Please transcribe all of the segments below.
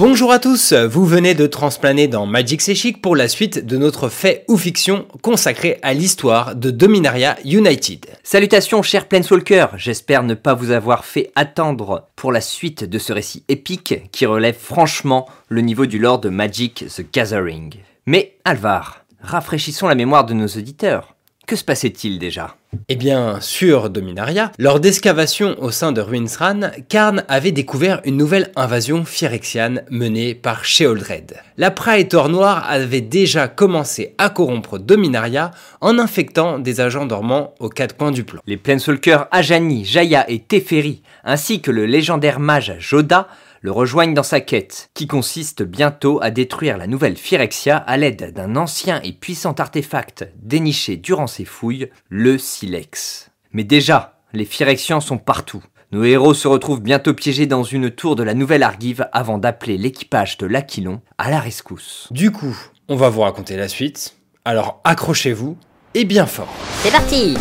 Bonjour à tous, vous venez de transplaner dans Magic C'est pour la suite de notre fait ou fiction consacré à l'histoire de Dominaria United. Salutations chers Planeswalker, j'espère ne pas vous avoir fait attendre pour la suite de ce récit épique qui relève franchement le niveau du lore de Magic the Gathering. Mais Alvar, rafraîchissons la mémoire de nos auditeurs. Que se passait-il déjà? Eh bien, sur Dominaria, lors d'excavations au sein de Ruinsran, Karn avait découvert une nouvelle invasion phyrexiane menée par Sheoldred. La Praetor Noire avait déjà commencé à corrompre Dominaria en infectant des agents dormants aux quatre coins du plan. Les Planeswalkers Ajani, Jaya et Teferi, ainsi que le légendaire mage Joda, le rejoignent dans sa quête, qui consiste bientôt à détruire la nouvelle Phyrexia à l'aide d'un ancien et puissant artefact déniché durant ses fouilles, le Silex. Mais déjà, les Phyrexians sont partout. Nos héros se retrouvent bientôt piégés dans une tour de la nouvelle Argive avant d'appeler l'équipage de l'Aquilon à la rescousse. Du coup, on va vous raconter la suite, alors accrochez-vous et bien fort. C'est parti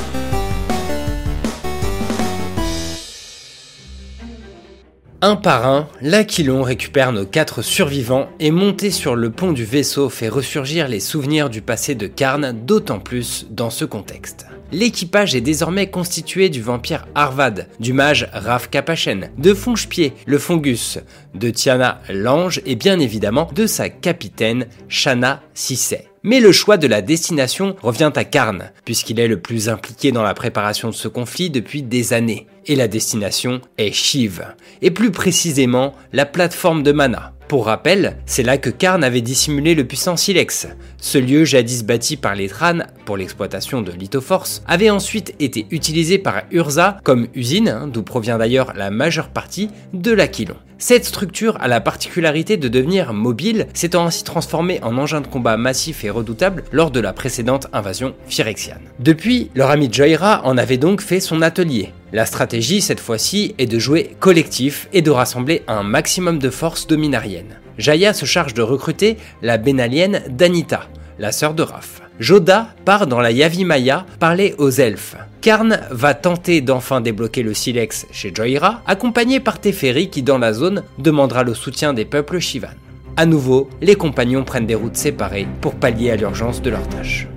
Un par un, l'Aquilon récupère nos quatre survivants et monté sur le pont du vaisseau fait ressurgir les souvenirs du passé de Karn, d'autant plus dans ce contexte. L'équipage est désormais constitué du vampire Arvad, du mage Raf Kapachen, de Fongepied, le Fungus, de Tiana l'Ange et bien évidemment de sa capitaine Shana Sisset. Mais le choix de la destination revient à Karn, puisqu'il est le plus impliqué dans la préparation de ce conflit depuis des années. Et la destination est Shiv, et plus précisément la plateforme de Mana. Pour rappel, c'est là que Karn avait dissimulé le puissant Silex. Ce lieu, jadis bâti par les Tran pour l'exploitation de Lithoforce, avait ensuite été utilisé par Urza comme usine, hein, d'où provient d'ailleurs la majeure partie de l'Aquilon. Cette structure a la particularité de devenir mobile, s'étant ainsi transformée en engin de combat massif et redoutable lors de la précédente invasion phyrexiane. Depuis, leur ami Joyra en avait donc fait son atelier. La stratégie cette fois-ci est de jouer collectif et de rassembler un maximum de forces dominariennes. Jaya se charge de recruter la bénalienne Danita, la sœur de Raph. Joda part dans la Yavimaya parler aux elfes. Karn va tenter d'enfin débloquer le silex chez Joyra, accompagné par Teferi qui dans la zone demandera le soutien des peuples Shivan. À nouveau, les compagnons prennent des routes séparées pour pallier à l'urgence de leur tâche.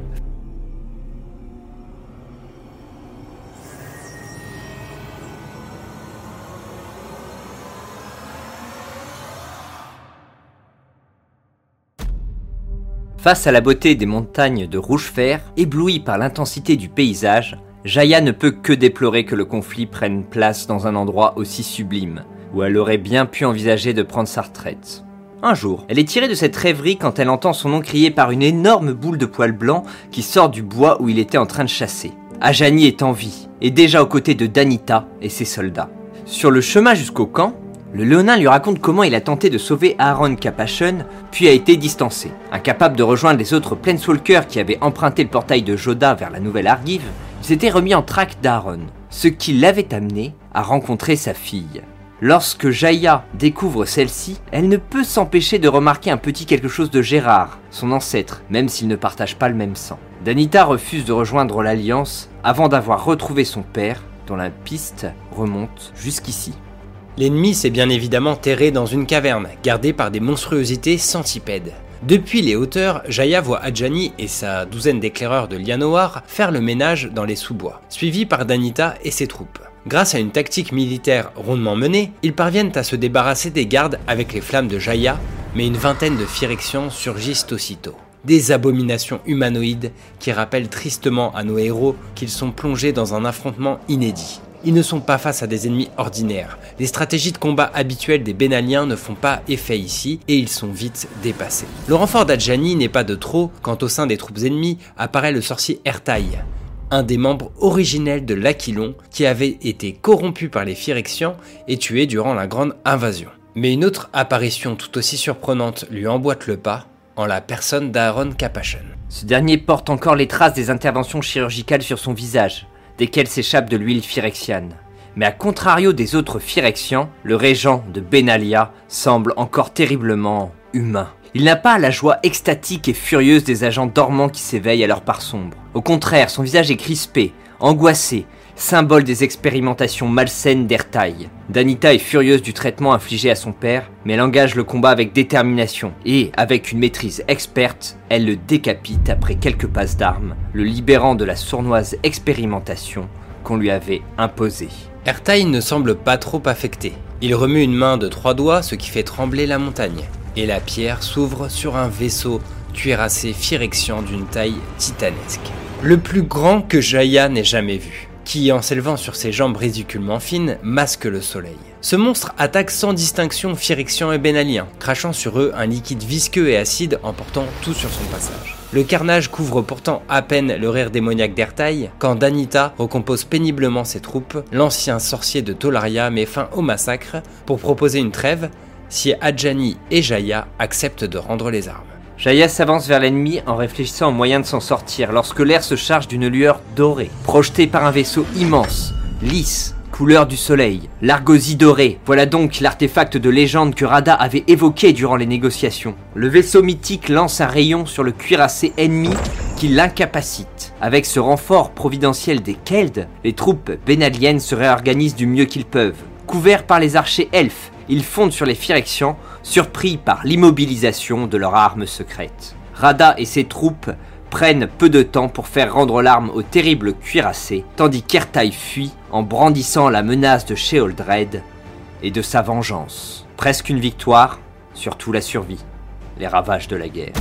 Face à la beauté des montagnes de rouge fer, ébloui par l'intensité du paysage, Jaya ne peut que déplorer que le conflit prenne place dans un endroit aussi sublime, où elle aurait bien pu envisager de prendre sa retraite. Un jour, elle est tirée de cette rêverie quand elle entend son nom crié par une énorme boule de poils blancs qui sort du bois où il était en train de chasser. Ajani est en vie, et déjà aux côtés de Danita et ses soldats. Sur le chemin jusqu'au camp, le Léonin lui raconte comment il a tenté de sauver Aaron Capachon, puis a été distancé. Incapable de rejoindre les autres Planeswalkers qui avaient emprunté le portail de Joda vers la nouvelle Argive, il s'était remis en traque d'Aaron, ce qui l'avait amené à rencontrer sa fille. Lorsque Jaya découvre celle-ci, elle ne peut s'empêcher de remarquer un petit quelque chose de Gérard, son ancêtre, même s'ils ne partagent pas le même sang. Danita refuse de rejoindre l'Alliance avant d'avoir retrouvé son père, dont la piste remonte jusqu'ici. L'ennemi s'est bien évidemment terré dans une caverne, gardée par des monstruosités centipèdes. Depuis les hauteurs, Jaya voit Adjani et sa douzaine d'éclaireurs de Lianoar faire le ménage dans les sous-bois, suivis par Danita et ses troupes. Grâce à une tactique militaire rondement menée, ils parviennent à se débarrasser des gardes avec les flammes de Jaya, mais une vingtaine de Phyrexians surgissent aussitôt. Des abominations humanoïdes qui rappellent tristement à nos héros qu'ils sont plongés dans un affrontement inédit. Ils ne sont pas face à des ennemis ordinaires. Les stratégies de combat habituelles des Bénaliens ne font pas effet ici et ils sont vite dépassés. Le renfort d'Adjani n'est pas de trop quand au sein des troupes ennemies apparaît le sorcier Ertaï, un des membres originels de l'Aquilon qui avait été corrompu par les Phyrexians et tué durant la grande invasion. Mais une autre apparition tout aussi surprenante lui emboîte le pas en la personne d'Aaron Capachon. Ce dernier porte encore les traces des interventions chirurgicales sur son visage, desquels s'échappe de l'huile phyrexiane. Mais à contrario des autres phyrexians, le régent de Benalia semble encore terriblement humain. Il n'a pas la joie extatique et furieuse des agents dormants qui s'éveillent à leur part sombre. Au contraire, son visage est crispé, angoissé, symbole des expérimentations malsaines d'Ertaï. Danita est furieuse du traitement infligé à son père, mais elle engage le combat avec détermination, et, avec une maîtrise experte, elle le décapite après quelques passes d'armes, le libérant de la sournoise expérimentation qu'on lui avait imposée. Ertaï ne semble pas trop affecté. Il remue une main de trois doigts, ce qui fait trembler la montagne, et la pierre s'ouvre sur un vaisseau cuirassé phyrexian d'une taille titanesque. Le plus grand que Jaya n'ait jamais vu, qui, en s'élevant sur ses jambes ridiculement fines, masque le soleil. Ce monstre attaque sans distinction Phyrexian et Benalien, crachant sur eux un liquide visqueux et acide emportant tout sur son passage. Le carnage couvre pourtant à peine le rire démoniaque d'Ertaï quand Danita recompose péniblement ses troupes, l'ancien sorcier de Tolaria met fin au massacre pour proposer une trêve si Adjani et Jaya acceptent de rendre les armes. Jaya s'avance vers l'ennemi en réfléchissant au moyen de s'en sortir lorsque l'air se charge d'une lueur dorée, projetée par un vaisseau immense, lisse, couleur du soleil, l'argosie dorée. Voilà donc l'artefact de légende que Rada avait évoqué durant les négociations. Le vaisseau mythique lance un rayon sur le cuirassé ennemi qui l'incapacite. Avec ce renfort providentiel des Keld, les troupes bénaliennes se réorganisent du mieux qu'ils peuvent. Couverts par les archers elfes, ils fondent sur les Phyrexians, surpris par l'immobilisation de leur arme secrète. Rada et ses troupes prennent peu de temps pour faire rendre l'arme au terrible cuirassé, tandis qu'Ertaï fuit en brandissant la menace de Sheoldred et de sa vengeance. Presque une victoire, surtout la survie, les ravages de la guerre.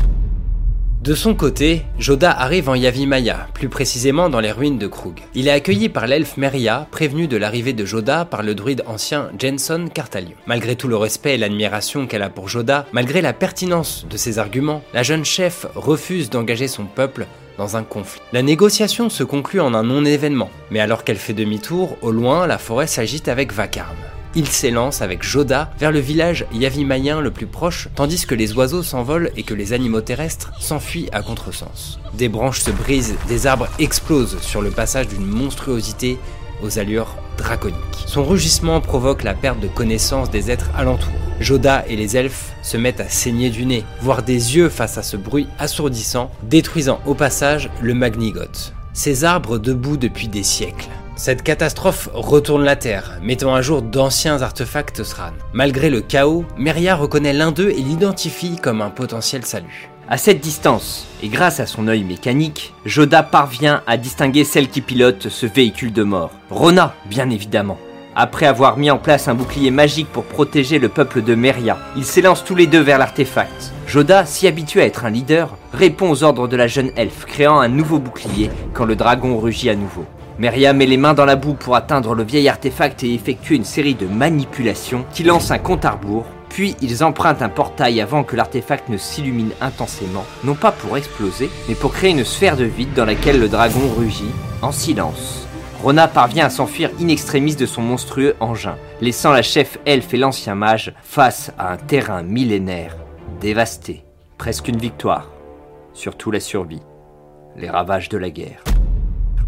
De son côté, Joda arrive en Yavimaya, plus précisément dans les ruines de Krug. Il est accueilli par l'elfe Meria, prévenu de l'arrivée de Joda par le druide ancien Jenson Cartalion. Malgré tout le respect et l'admiration qu'elle a pour Joda, malgré la pertinence de ses arguments, la jeune chef refuse d'engager son peuple dans un conflit. La négociation se conclut en un non-événement, mais alors qu'elle fait demi-tour, au loin, la forêt s'agite avec vacarme il s'élance avec Joda vers le village yavimayen le plus proche, tandis que les oiseaux s'envolent et que les animaux terrestres s'enfuient à contresens. Des branches se brisent, des arbres explosent sur le passage d'une monstruosité aux allures draconiques. Son rugissement provoque la perte de connaissance des êtres alentours. Joda et les elfes se mettent à saigner du nez, voire des yeux face à ce bruit assourdissant, détruisant au passage le Magnigoth. Ces arbres debout depuis des siècles. Cette catastrophe retourne la Terre, mettant à jour d'anciens artefacts Sran. Malgré le chaos, Meria reconnaît l'un d'eux et l'identifie comme un potentiel salut. À cette distance, et grâce à son œil mécanique, Joda parvient à distinguer celle qui pilote ce véhicule de mort. Rona, bien évidemment. Après avoir mis en place un bouclier magique pour protéger le peuple de Meria, ils s'élancent tous les deux vers l'artefact. Joda, si habitué à être un leader, répond aux ordres de la jeune elfe, créant un nouveau bouclier quand le dragon rugit à nouveau. Meria met les mains dans la boue pour atteindre le vieil artefact et effectuer une série de manipulations qui lancent un compte à rebours, puis ils empruntent un portail avant que l'artefact ne s'illumine intensément, non pas pour exploser, mais pour créer une sphère de vide dans laquelle le dragon rugit, en silence. Rona parvient à s'enfuir in extremis de son monstrueux engin, laissant la chef elfe et l'ancien mage face à un terrain millénaire, dévasté. Presque une victoire, surtout la survie, les ravages de la guerre.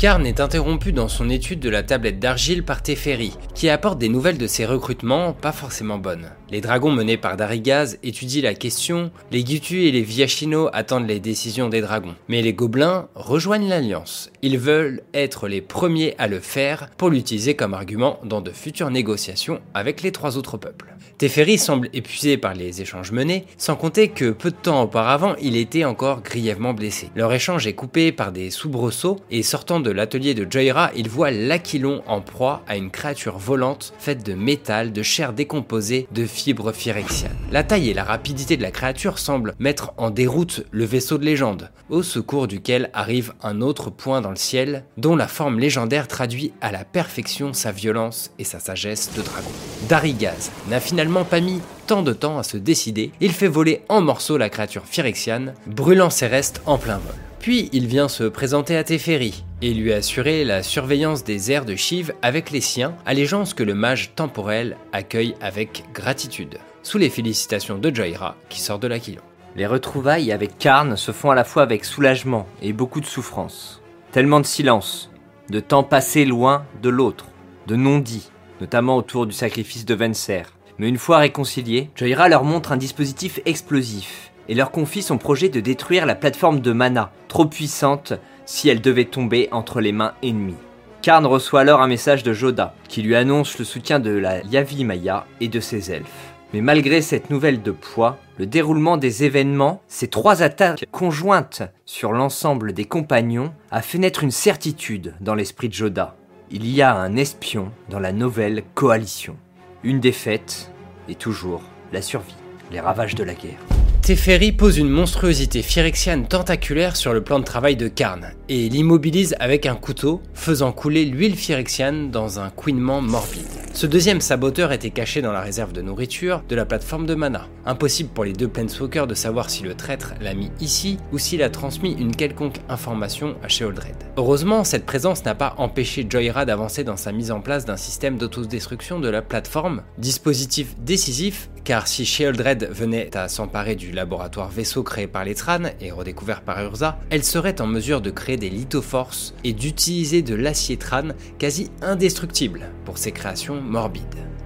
Karn est interrompu dans son étude de la tablette d'argile par Teferi, qui apporte des nouvelles de ses recrutements pas forcément bonnes. Les dragons menés par Darigaz étudient la question, les Gutu et les Viachino attendent les décisions des dragons. Mais les gobelins rejoignent l'alliance. Ils veulent être les premiers à le faire pour l'utiliser comme argument dans de futures négociations avec les trois autres peuples. Teferi semble épuisé par les échanges menés, sans compter que peu de temps auparavant, il était encore grièvement blessé. Leur échange est coupé par des soubresauts et sortant de l'atelier de Joyra, il voit l'Aquilon en proie à une créature volante faite de métal, de chair décomposée, de fibres phyrexianes. La taille et la rapidité de la créature semblent mettre en déroute le vaisseau de légende, au secours duquel arrive un autre point dans le ciel, dont la forme légendaire traduit à la perfection sa violence et sa sagesse de dragon. Darigaz n'a finalement pas mis tant de temps à se décider, il fait voler en morceaux la créature phyrexiane, brûlant ses restes en plein vol. Puis il vient se présenter à Teferi et lui assurer la surveillance des airs de Shiv avec les siens, allégeance que le mage temporel accueille avec gratitude, sous les félicitations de Jaira qui sort de l'Aquilon. Les retrouvailles avec Karn se font à la fois avec soulagement et beaucoup de souffrance. Tellement de silence, de temps passé loin de l'autre, de non-dits, notamment autour du sacrifice de Venser. Mais une fois réconciliés, Jaira leur montre un dispositif explosif et leur confie son projet de détruire la plateforme de mana, trop puissante si elle devait tomber entre les mains ennemies. Karn reçoit alors un message de Joda, qui lui annonce le soutien de la Yavi Maya et de ses elfes. Mais malgré cette nouvelle de poids, le déroulement des événements, ces trois attaques conjointes sur l'ensemble des compagnons, a fait naître une certitude dans l'esprit de Joda. Il y a un espion dans la nouvelle coalition. Une défaite et toujours la survie, les ravages de la guerre. Teferi pose une monstruosité phyrexiane tentaculaire sur le plan de travail de Karn et l'immobilise avec un couteau, faisant couler l'huile phyrexiane dans un couinement morbide. Ce deuxième saboteur était caché dans la réserve de nourriture de la plateforme de mana. Impossible pour les deux Planeswalkers de savoir si le traître l'a mis ici ou s'il a transmis une quelconque information à Sheoldred. Heureusement, cette présence n'a pas empêché Joyra d'avancer dans sa mise en place d'un système d'autodestruction de la plateforme, dispositif décisif car si Sheoldred venait à s'emparer du laboratoire vaisseau créé par les Tran et redécouvert par Urza, elle serait en mesure de créer des lithoforces et d'utiliser de l'acier Tran quasi indestructible pour ses créations morbides.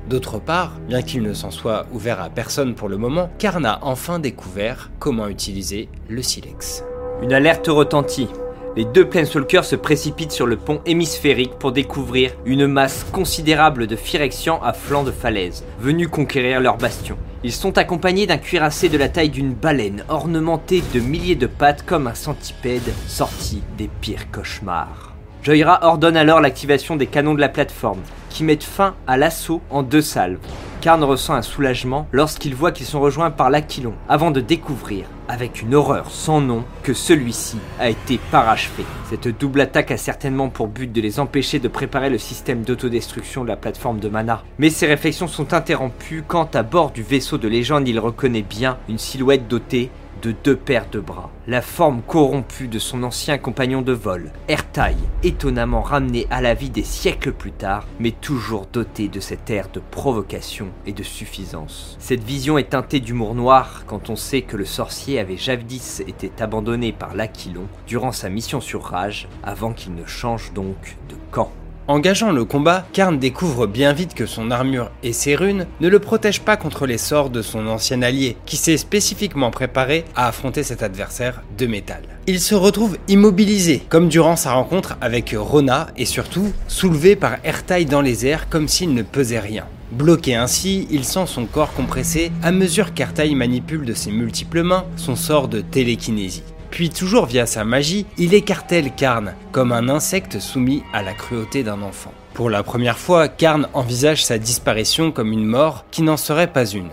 D'autre part, bien qu'il ne s'en soit ouvert à personne pour le moment, Karn a enfin découvert comment utiliser le silex. Une alerte retentit les deux Planeswalkers se précipitent sur le pont hémisphérique pour découvrir une masse considérable de Phyrexians à flanc de falaise, venus conquérir leur bastion. Ils sont accompagnés d'un cuirassé de la taille d'une baleine, ornementé de milliers de pattes comme un centipède sorti des pires cauchemars. Joyra ordonne alors l'activation des canons de la plateforme, qui mettent fin à l'assaut en deux salves. Karn ressent un soulagement lorsqu'il voit qu'ils sont rejoints par l'Aquilon, avant de découvrir, avec une horreur sans nom, que celui-ci a été parachevé. Cette double attaque a certainement pour but de les empêcher de préparer le système d'autodestruction de la plateforme de mana. Mais ces réflexions sont interrompues quand à bord du vaisseau de légende il reconnaît bien une silhouette dotée de deux paires de bras, la forme corrompue de son ancien compagnon de vol, Ertaï, étonnamment ramené à la vie des siècles plus tard, mais toujours doté de cet air de provocation et de suffisance. Cette vision est teintée d'humour noir quand on sait que le sorcier avait jadis été abandonné par l'Aquilon durant sa mission sur Rage, avant qu'il ne change donc de camp. Engageant le combat, Karn découvre bien vite que son armure et ses runes ne le protègent pas contre les sorts de son ancien allié, qui s'est spécifiquement préparé à affronter cet adversaire de métal. Il se retrouve immobilisé, comme durant sa rencontre avec Rona, et surtout soulevé par Ertaï dans les airs comme s'il ne pesait rien. Bloqué ainsi, il sent son corps compressé à mesure qu'Ertaï manipule de ses multiples mains son sort de télékinésie. Puis toujours via sa magie, il écartèle Karn comme un insecte soumis à la cruauté d'un enfant. Pour la première fois, Karn envisage sa disparition comme une mort qui n'en serait pas une,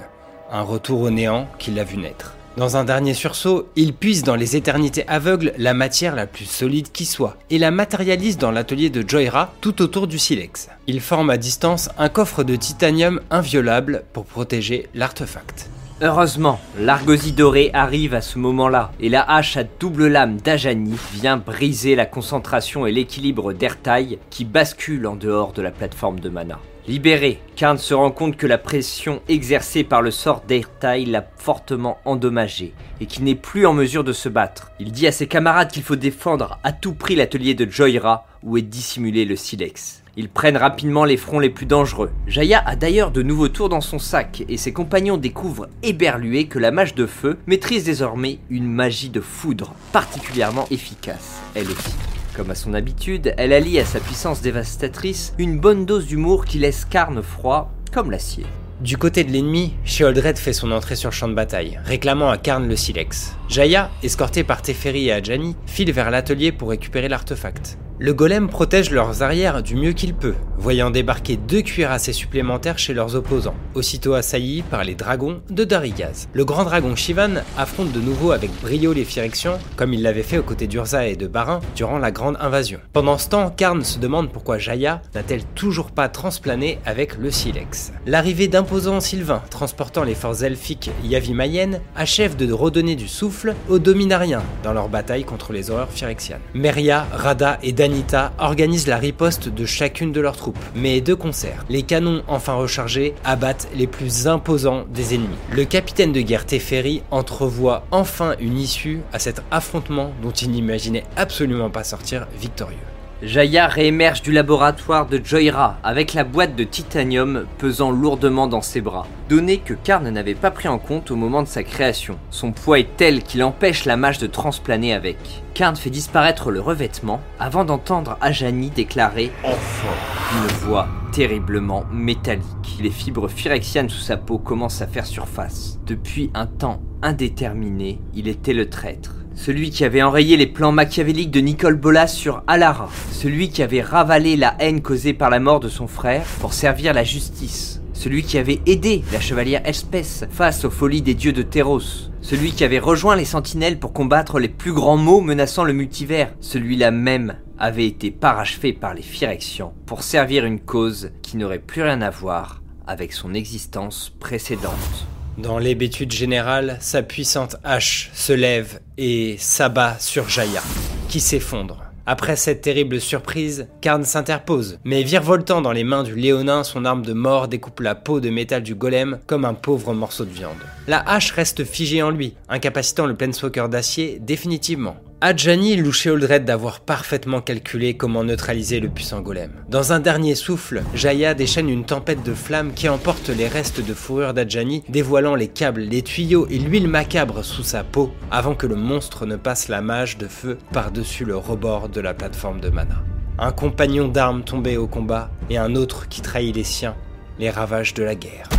un retour au néant qu'il a vu naître. Dans un dernier sursaut, il puise dans les éternités aveugles la matière la plus solide qui soit et la matérialise dans l'atelier de Joyra tout autour du silex. Il forme à distance un coffre de titanium inviolable pour protéger l'artefact. Heureusement, l'argosie dorée arrive à ce moment-là, et la hache à double lame d'Ajani vient briser la concentration et l'équilibre d'Ertaï qui bascule en dehors de la plateforme de mana. Libéré, Karn se rend compte que la pression exercée par le sort d'Ertaï l'a fortement endommagé et qu'il n'est plus en mesure de se battre. Il dit à ses camarades qu'il faut défendre à tout prix l'atelier de Joyra où est dissimulé le silex. Ils prennent rapidement les fronts les plus dangereux. Jaya a d'ailleurs de nouveaux tours dans son sac et ses compagnons découvrent éberlués que la mage de feu maîtrise désormais une magie de foudre particulièrement efficace, elle aussi. Comme à son habitude, elle allie à sa puissance dévastatrice une bonne dose d'humour qui laisse Karn froid comme l'acier. Du côté de l'ennemi, Sheoldred fait son entrée sur le champ de bataille, réclamant à Karn le silex. Jaya, escorté par Teferi et Adjani, file vers l'atelier pour récupérer l'artefact. Le golem protège leurs arrières du mieux qu'il peut, voyant débarquer deux cuirassés supplémentaires chez leurs opposants, aussitôt assaillis par les dragons de Darigaz. Le grand dragon Shivan affronte de nouveau avec brio les Phyrexians, comme il l'avait fait aux côtés d'Urza et de Barin durant la grande invasion. Pendant ce temps, Karn se demande pourquoi Jaya n'a-t-elle toujours pas transplané avec le Silex. L'arrivée d'imposants Sylvains transportant les forces elfiques Yavimayennes achève de redonner du souffle aux Dominariens dans leur bataille contre les horreurs phyrexianes. Meria, Rada et Danita organisent la riposte de chacune de leurs troupes, mais de concert. Les canons enfin rechargés abattent les plus imposants des ennemis. Le capitaine de guerre Teferi entrevoit enfin une issue à cet affrontement dont il n'imaginait absolument pas sortir victorieux. Jaya réémerge du laboratoire de Joyra avec la boîte de titanium pesant lourdement dans ses bras, donnée que Karn n'avait pas pris en compte au moment de sa création. Son poids est tel qu'il empêche la mage de transplaner avec. Karn fait disparaître le revêtement avant d'entendre Ajani déclarer Enfin une voix terriblement métallique. Les fibres phyrexianes sous sa peau commencent à faire surface. Depuis un temps indéterminé, il était le traître. Celui qui avait enrayé les plans machiavéliques de Nicole Bolas sur Alara. Celui qui avait ravalé la haine causée par la mort de son frère pour servir la justice. Celui qui avait aidé la chevalière Espèce face aux folies des dieux de Terros. Celui qui avait rejoint les sentinelles pour combattre les plus grands maux menaçant le multivers. Celui-là même avait été parachevé par les Phyrexians pour servir une cause qui n'aurait plus rien à voir avec son existence précédente. Dans l'hébétude générale, sa puissante hache se lève et s'abat sur Jaya, qui s'effondre. Après cette terrible surprise, Karn s'interpose, mais virevoltant dans les mains du léonin, son arme de mort découpe la peau de métal du golem comme un pauvre morceau de viande. La hache reste figée en lui, incapacitant le Planeswalker d'acier définitivement. Adjani loue Sheoldred d'avoir parfaitement calculé comment neutraliser le puissant golem. Dans un dernier souffle, Jaya déchaîne une tempête de flammes qui emporte les restes de fourrure d'Adjani, dévoilant les câbles, les tuyaux et l'huile macabre sous sa peau, avant que le monstre ne passe la mage de feu par-dessus le rebord de la plateforme de mana. Un compagnon d'armes tombé au combat et un autre qui trahit les siens, les ravages de la guerre.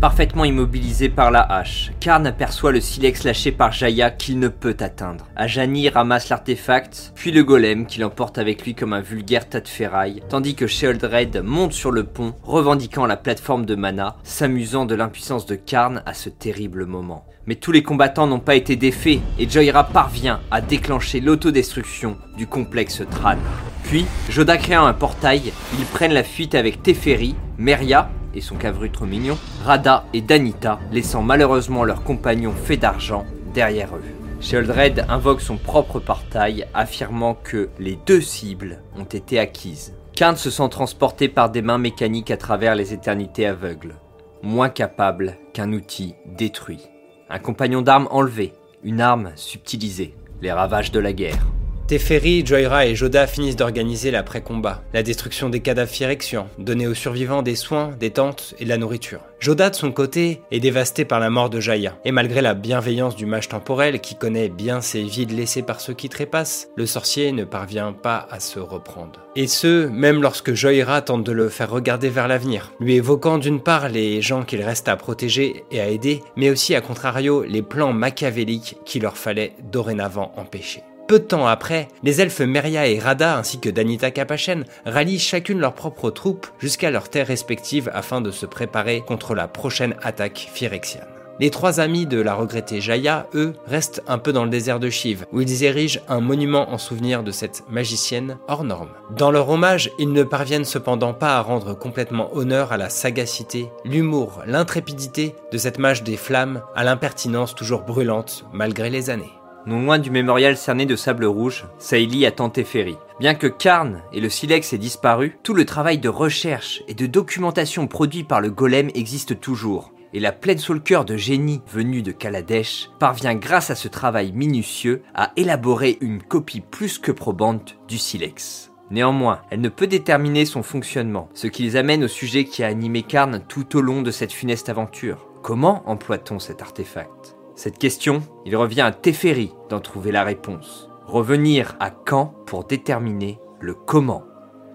Parfaitement immobilisé par la hache, Karn aperçoit le silex lâché par Jaya qu'il ne peut atteindre. Ajani ramasse l'artefact, puis le golem qui l'emporte avec lui comme un vulgaire tas de ferraille, tandis que Sheoldred monte sur le pont, revendiquant la plateforme de mana, s'amusant de l'impuissance de Karn à ce terrible moment. Mais tous les combattants n'ont pas été défaits, et Joyra parvient à déclencher l'autodestruction du complexe Tran. Puis, Joda créant un portail, ils prennent la fuite avec Teferi, Meria, et son cavru mignon, Rada et Danita, laissant malheureusement leurs compagnons faits d'argent derrière eux. Sheoldred invoque son propre portail, affirmant que les deux cibles ont été acquises. Karn se sent transporté par des mains mécaniques à travers les éternités aveugles, moins capable qu'un outil détruit. Un compagnon d'armes enlevé, une arme subtilisée, les ravages de la guerre. Teferi, Joyra et Joda finissent d'organiser l'après-combat, la destruction des cadavres Phyrexians, donner aux survivants des soins, des tentes et de la nourriture. Joda, de son côté, est dévasté par la mort de Jaya, et malgré la bienveillance du mage temporel qui connaît bien ces vides laissés par ceux qui trépassent, le sorcier ne parvient pas à se reprendre. Et ce, même lorsque Joyra tente de le faire regarder vers l'avenir, lui évoquant d'une part les gens qu'il reste à protéger et à aider, mais aussi à contrario les plans machiavéliques qu'il leur fallait dorénavant empêcher. Peu de temps après, les elfes Meria et Rada ainsi que Danita Capachen rallient chacune leurs propres troupes jusqu'à leurs terres respectives afin de se préparer contre la prochaine attaque phyrexiane. Les trois amis de la regrettée Jaya, eux, restent un peu dans le désert de Shiv, où ils érigent un monument en souvenir de cette magicienne hors norme. Dans leur hommage, ils ne parviennent cependant pas à rendre complètement honneur à la sagacité, l'humour, l'intrépidité de cette mage des flammes, à l'impertinence toujours brûlante malgré les années. Non loin du mémorial cerné de sable rouge, Saïli attend Teferi. Bien que Karn et le Silex aient disparu, tout le travail de recherche et de documentation produit par le golem existe toujours. Et la pleine cœur de génie venue de Kaladesh parvient grâce à ce travail minutieux à élaborer une copie plus que probante du Silex. Néanmoins, elle ne peut déterminer son fonctionnement, ce qui les amène au sujet qui a animé Karn tout au long de cette funeste aventure. Comment emploie-t-on cet artefact? Cette question, il revient à Teferi d'en trouver la réponse. Revenir à quand pour déterminer le comment?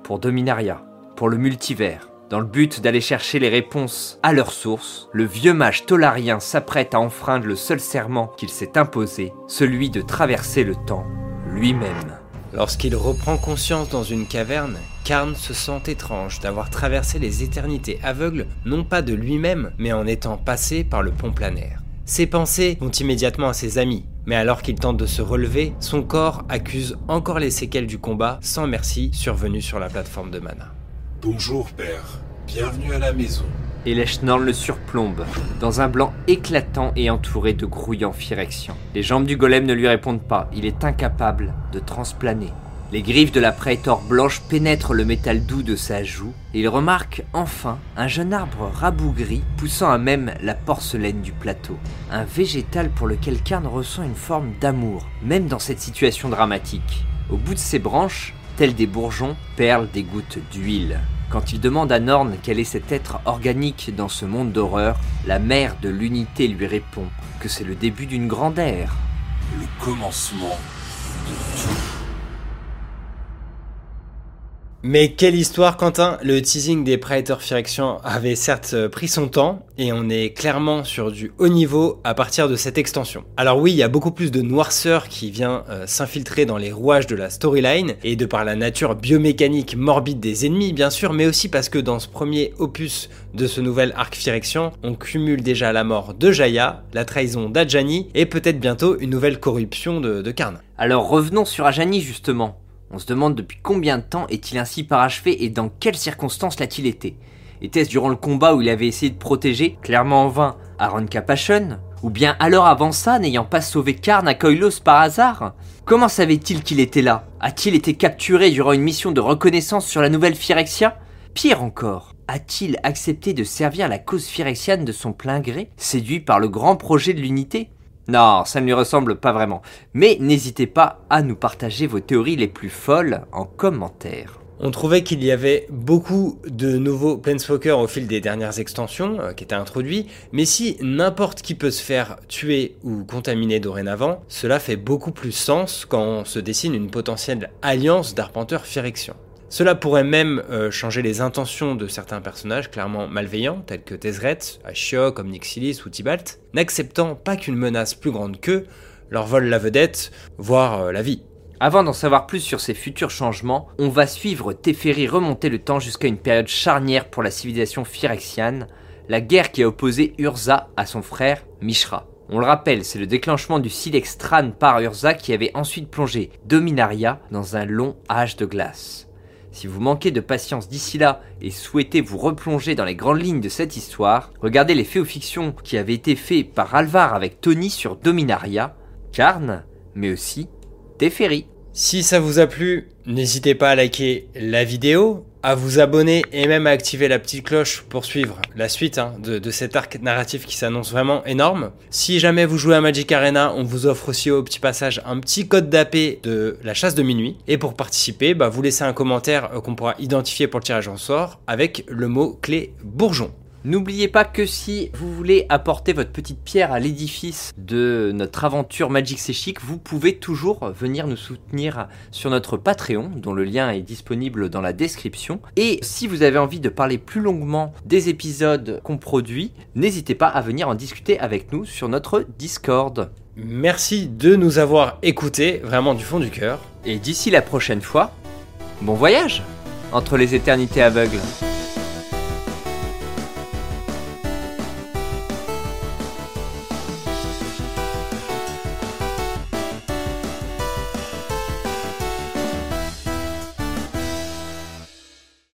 Pour Dominaria, pour le multivers. Dans le but d'aller chercher les réponses à leur source, le vieux mage tolarien s'apprête à enfreindre le seul serment qu'il s'est imposé, celui de traverser le temps lui-même. Lorsqu'il reprend conscience dans une caverne, Karn se sent étrange d'avoir traversé les éternités aveugles non pas de lui-même, mais en étant passé par le pont planaire. Ses pensées vont immédiatement à ses amis, mais alors qu'il tente de se relever, son corps accuse encore les séquelles du combat sans merci survenu sur la plateforme de mana. Bonjour père, bienvenue à la maison. Et Leshnorn le surplombe, dans un blanc éclatant et entouré de grouillants phyrexians. Les jambes du golem ne lui répondent pas, il est incapable de transplaner. Les griffes de la Praetor blanche pénètrent le métal doux de sa joue, et il remarque enfin un jeune arbre rabougri poussant à même la porcelaine du plateau. Un végétal pour lequel Karn ressent une forme d'amour, même dans cette situation dramatique. Au bout de ses branches, tels des bourgeons, perlent des gouttes d'huile. Quand il demande à Norn quel est cet être organique dans ce monde d'horreur, la mère de l'unité lui répond que c'est le début d'une grande ère. Le commencement de tout. Mais quelle histoire, Quentin Le teasing des Predator Firection avait certes euh, pris son temps, et on est clairement sur du haut niveau à partir de cette extension. Alors oui, il y a beaucoup plus de noirceur qui vient euh, s'infiltrer dans les rouages de la storyline, et de par la nature biomécanique morbide des ennemis, bien sûr, mais aussi parce que dans ce premier opus de ce nouvel arc Firection, on cumule déjà la mort de Jaya, la trahison d'Adjani, et peut-être bientôt une nouvelle corruption de, de Karn. Alors revenons sur Ajani justement. On se demande depuis combien de temps est-il ainsi parachevé et dans quelles circonstances l'a-t-il été. Était-ce durant le combat où il avait essayé de protéger, clairement en vain, Aaron Capachon Ou bien alors avant ça, n'ayant pas sauvé Karn à Koilos par hasard? Comment savait-il qu'il était là? A-t-il été capturé durant une mission de reconnaissance sur la nouvelle Phyrexia? Pire encore, a-t-il accepté de servir la cause phyrexiane de son plein gré, séduit par le grand projet de l'unité? Non, ça ne lui ressemble pas vraiment. Mais n'hésitez pas à nous partager vos théories les plus folles en commentaire. On trouvait qu'il y avait beaucoup de nouveaux Planeswalkers au fil des dernières extensions euh, qui étaient introduits, mais si n'importe qui peut se faire tuer ou contaminer dorénavant, cela fait beaucoup plus sens quand on se dessine une potentielle alliance d'arpenteurs Phyrexion. Cela pourrait même euh, changer les intentions de certains personnages clairement malveillants, tels que Tezret, Ashiok, Omnixilis ou Tibalt, n'acceptant pas qu'une menace plus grande qu'eux leur vole la vedette, voire euh, la vie. Avant d'en savoir plus sur ces futurs changements, on va suivre Teferi remonter le temps jusqu'à une période charnière pour la civilisation phyrexiane, la guerre qui a opposé Urza à son frère Mishra. On le rappelle, c'est le déclenchement du Silex Tran par Urza qui avait ensuite plongé Dominaria dans un long âge de glace. Si vous manquez de patience d'ici là et souhaitez vous replonger dans les grandes lignes de cette histoire, regardez les faits ou fictions qui avaient été faits par Alvar avec Tony sur Dominaria, Karn, mais aussi Teferi. Si ça vous a plu, n'hésitez pas à liker la vidéo, à vous abonner et même à activer la petite cloche pour suivre la suite hein, de, de, cet arc narratif qui s'annonce vraiment énorme. Si jamais vous jouez à Magic Arena, on vous offre aussi au petit passage un petit code d'AP de la chasse de minuit. Et pour participer, bah, vous laissez un commentaire euh, qu'on pourra identifier pour le tirage au sort avec le mot clé bourgeon. N'oubliez pas que si vous voulez apporter votre petite pierre à l'édifice de notre aventure Magic C'est Chic, vous pouvez toujours venir nous soutenir sur notre Patreon, dont le lien est disponible dans la description. Et si vous avez envie de parler plus longuement des épisodes qu'on produit, n'hésitez pas à venir en discuter avec nous sur notre Discord. Merci de nous avoir écoutés, vraiment du fond du cœur. Et d'ici la prochaine fois, bon voyage entre les éternités aveugles.